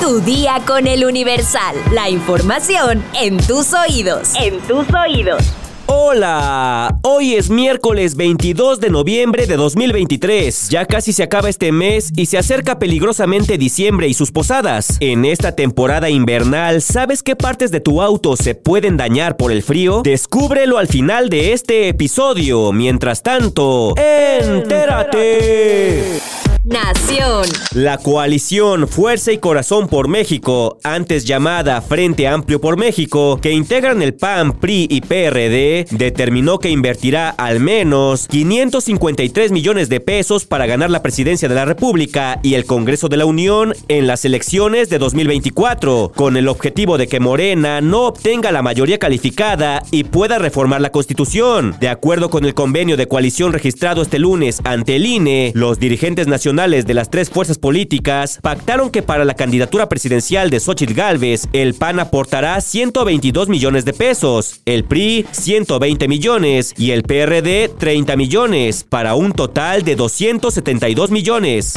Tu día con el Universal. La información en tus oídos. En tus oídos. Hola, hoy es miércoles 22 de noviembre de 2023. Ya casi se acaba este mes y se acerca peligrosamente diciembre y sus posadas. En esta temporada invernal, ¿sabes qué partes de tu auto se pueden dañar por el frío? Descúbrelo al final de este episodio. Mientras tanto, entérate. Nación. La coalición Fuerza y Corazón por México, antes llamada Frente Amplio por México, que integran el PAN, PRI y PRD, determinó que invertirá al menos 553 millones de pesos para ganar la presidencia de la República y el Congreso de la Unión en las elecciones de 2024, con el objetivo de que Morena no obtenga la mayoría calificada y pueda reformar la Constitución. De acuerdo con el convenio de coalición registrado este lunes ante el INE, los dirigentes nacionales de las tres fuerzas políticas pactaron que para la candidatura presidencial de Xochitl Gálvez, el PAN aportará 122 millones de pesos, el PRI 120 millones y el PRD 30 millones, para un total de 272 millones.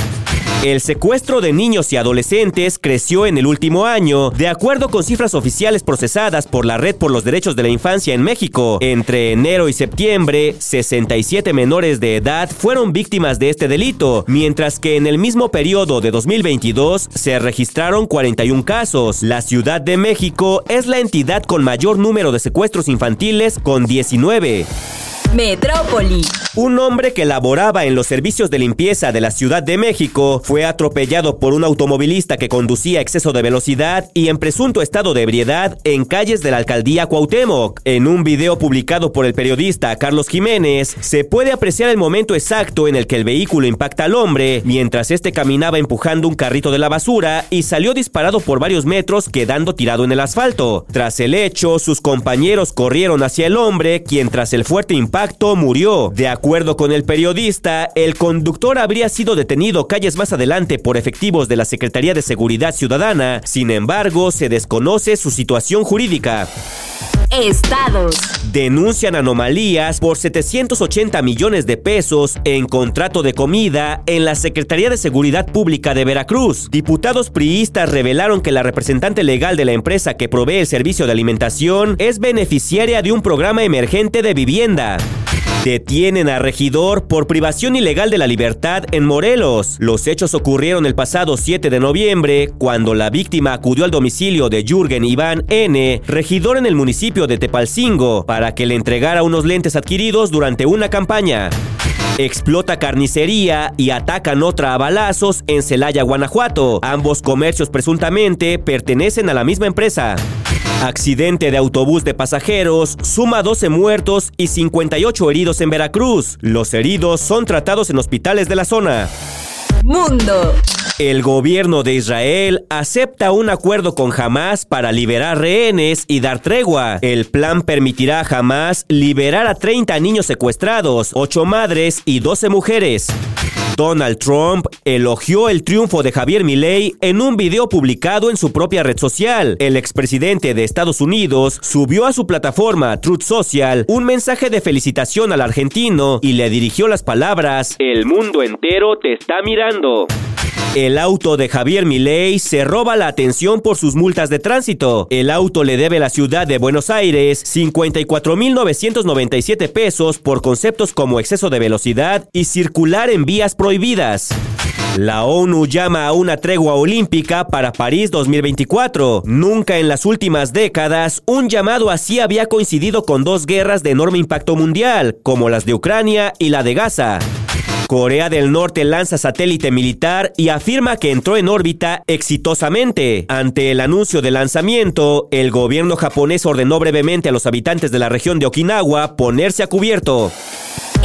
El secuestro de niños y adolescentes creció en el último año, de acuerdo con cifras oficiales procesadas por la Red por los Derechos de la Infancia en México. Entre enero y septiembre, 67 menores de edad fueron víctimas de este delito, mientras que en el mismo periodo de 2022 se registraron 41 casos. La Ciudad de México es la entidad con mayor número de secuestros infantiles con 19. Metrópoli. Un hombre que laboraba en los servicios de limpieza de la Ciudad de México fue atropellado por un automovilista que conducía a exceso de velocidad y en presunto estado de ebriedad en calles de la alcaldía Cuauhtémoc. En un video publicado por el periodista Carlos Jiménez, se puede apreciar el momento exacto en el que el vehículo impacta al hombre mientras este caminaba empujando un carrito de la basura y salió disparado por varios metros quedando tirado en el asfalto. Tras el hecho, sus compañeros corrieron hacia el hombre, quien tras el fuerte impacto murió. De acuerdo con el periodista, el conductor habría sido detenido calles más adelante por efectivos de la Secretaría de Seguridad Ciudadana, sin embargo, se desconoce su situación jurídica. Estados. Denuncian anomalías por 780 millones de pesos en contrato de comida en la Secretaría de Seguridad Pública de Veracruz. Diputados priistas revelaron que la representante legal de la empresa que provee el servicio de alimentación es beneficiaria de un programa emergente de vivienda. Detienen a regidor por privación ilegal de la libertad en Morelos. Los hechos ocurrieron el pasado 7 de noviembre, cuando la víctima acudió al domicilio de Jürgen Iván N., regidor en el municipio de Tepalcingo, para que le entregara unos lentes adquiridos durante una campaña. Explota carnicería y atacan otra a balazos en Celaya, Guanajuato. Ambos comercios presuntamente pertenecen a la misma empresa. Accidente de autobús de pasajeros suma 12 muertos y 58 heridos en Veracruz. Los heridos son tratados en hospitales de la zona. Mundo. El gobierno de Israel acepta un acuerdo con Hamas para liberar rehenes y dar tregua. El plan permitirá a Hamas liberar a 30 niños secuestrados, 8 madres y 12 mujeres. Donald Trump elogió el triunfo de Javier Milei en un video publicado en su propia red social. El expresidente de Estados Unidos subió a su plataforma Truth Social un mensaje de felicitación al argentino y le dirigió las palabras: El mundo entero te está mirando. El auto de Javier Milei se roba la atención por sus multas de tránsito. El auto le debe a la ciudad de Buenos Aires 54.997 pesos por conceptos como exceso de velocidad y circular en vías prohibidas. La ONU llama a una tregua olímpica para París 2024. Nunca en las últimas décadas un llamado así había coincidido con dos guerras de enorme impacto mundial, como las de Ucrania y la de Gaza. Corea del Norte lanza satélite militar y afirma que entró en órbita exitosamente. Ante el anuncio del lanzamiento, el gobierno japonés ordenó brevemente a los habitantes de la región de Okinawa ponerse a cubierto.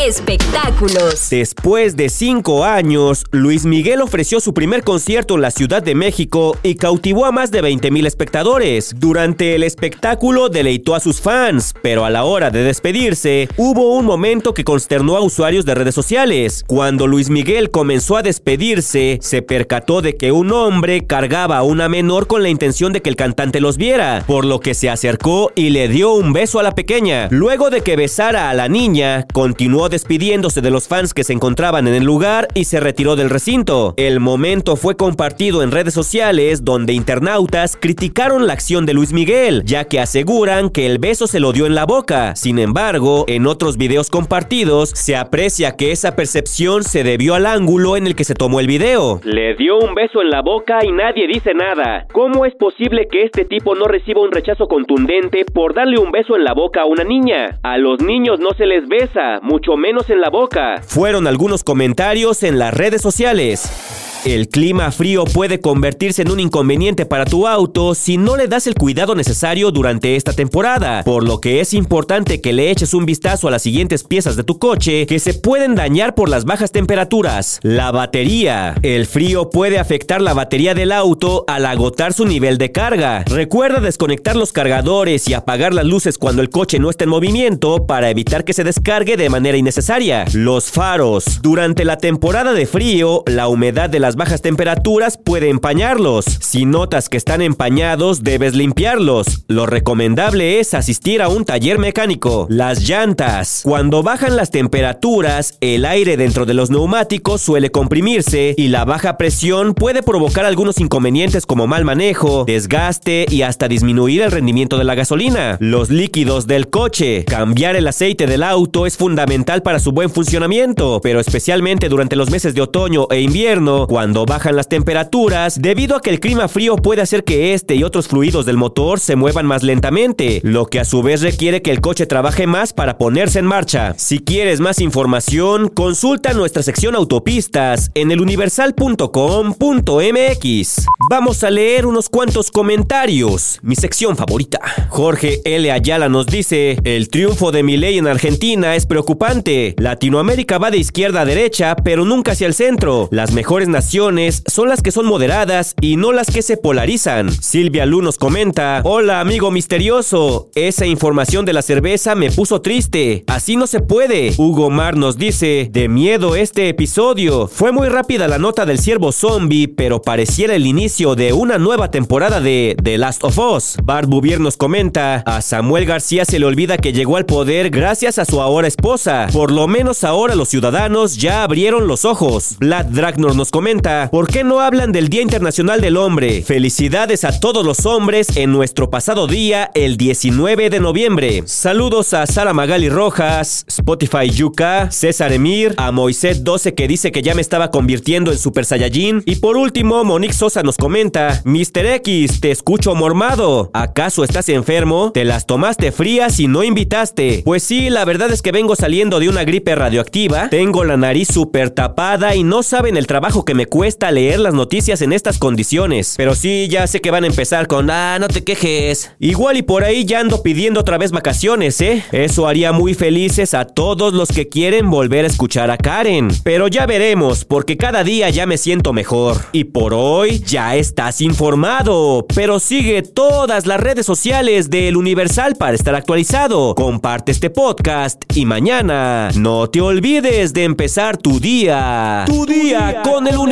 Espectáculos. Después de cinco años, Luis Miguel ofreció su primer concierto en la Ciudad de México y cautivó a más de 20 mil espectadores. Durante el espectáculo deleitó a sus fans, pero a la hora de despedirse, hubo un momento que consternó a usuarios de redes sociales. Cuando Luis Miguel comenzó a despedirse, se percató de que un hombre cargaba a una menor con la intención de que el cantante los viera, por lo que se acercó y le dio un beso a la pequeña. Luego de que besara a la niña, continuó despidiéndose de los fans que se encontraban en el lugar y se retiró del recinto. El momento fue compartido en redes sociales donde internautas criticaron la acción de Luis Miguel, ya que aseguran que el beso se lo dio en la boca. Sin embargo, en otros videos compartidos se aprecia que esa percepción se debió al ángulo en el que se tomó el video. Le dio un beso en la boca y nadie dice nada. ¿Cómo es posible que este tipo no reciba un rechazo contundente por darle un beso en la boca a una niña? A los niños no se les besa, mucho menos en la boca. Fueron algunos comentarios en las redes sociales. El clima frío puede convertirse en un inconveniente para tu auto si no le das el cuidado necesario durante esta temporada, por lo que es importante que le eches un vistazo a las siguientes piezas de tu coche que se pueden dañar por las bajas temperaturas. La batería. El frío puede afectar la batería del auto al agotar su nivel de carga. Recuerda desconectar los cargadores y apagar las luces cuando el coche no esté en movimiento para evitar que se descargue de manera innecesaria. Los faros. Durante la temporada de frío, la humedad de las bajas temperaturas puede empañarlos. Si notas que están empañados, debes limpiarlos. Lo recomendable es asistir a un taller mecánico. Las llantas. Cuando bajan las temperaturas, el aire dentro de los neumáticos suele comprimirse y la baja presión puede provocar algunos inconvenientes como mal manejo, desgaste y hasta disminuir el rendimiento de la gasolina. Los líquidos del coche. Cambiar el aceite del auto es fundamental para su buen funcionamiento, pero especialmente durante los meses de otoño e invierno, cuando bajan las temperaturas, debido a que el clima frío puede hacer que este y otros fluidos del motor se muevan más lentamente, lo que a su vez requiere que el coche trabaje más para ponerse en marcha. Si quieres más información, consulta nuestra sección autopistas en eluniversal.com.mx. Vamos a leer unos cuantos comentarios, mi sección favorita. Jorge L. Ayala nos dice, el triunfo de Milei en Argentina es preocupante. Latinoamérica va de izquierda a derecha, pero nunca hacia el centro. Las mejores naciones son las que son moderadas y no las que se polarizan. Silvia Lu nos comenta, hola amigo misterioso, esa información de la cerveza me puso triste, así no se puede. Hugo Mar nos dice, de miedo este episodio. Fue muy rápida la nota del ciervo zombie, pero pareciera el inicio de una nueva temporada de The Last of Us. Bart Bouvier nos comenta, a Samuel García se le olvida que llegó al poder gracias a su ahora esposa. Por lo menos ahora los ciudadanos ya abrieron los ojos. Vlad Dragnor nos comenta, ¿por qué no hablan del Día Internacional del Hombre? Felicidades a todos los hombres en nuestro pasado día, el 19 de noviembre. Saludos a Sara Magali Rojas, Spotify Yuka, César Emir, a Moisés 12 que dice que ya me estaba convirtiendo en Super Saiyajin. Y por último, Monique Sosa nos comenta, Mr. X, te escucho mormado. ¿Acaso estás enfermo? ¿Te las tomaste frías y no invitaste? Pues sí, la verdad es que vengo saliendo de una gripe radioactiva, tengo la nariz súper tapada y no saben el trabajo que me cuesta leer las noticias en estas condiciones. Pero sí, ya sé que van a empezar con, ah, no te quejes. Igual y por ahí ya ando pidiendo otra vez vacaciones, ¿eh? Eso haría muy felices a todos los que quieren volver a escuchar a Karen. Pero ya veremos, porque cada día ya me siento mejor. Y por hoy ya estás informado. Pero sigue todas las redes sociales del Universal para estar actualizado. Comparte este podcast y mañana no te olvides de empezar tu día. Tu, día, con el Universal.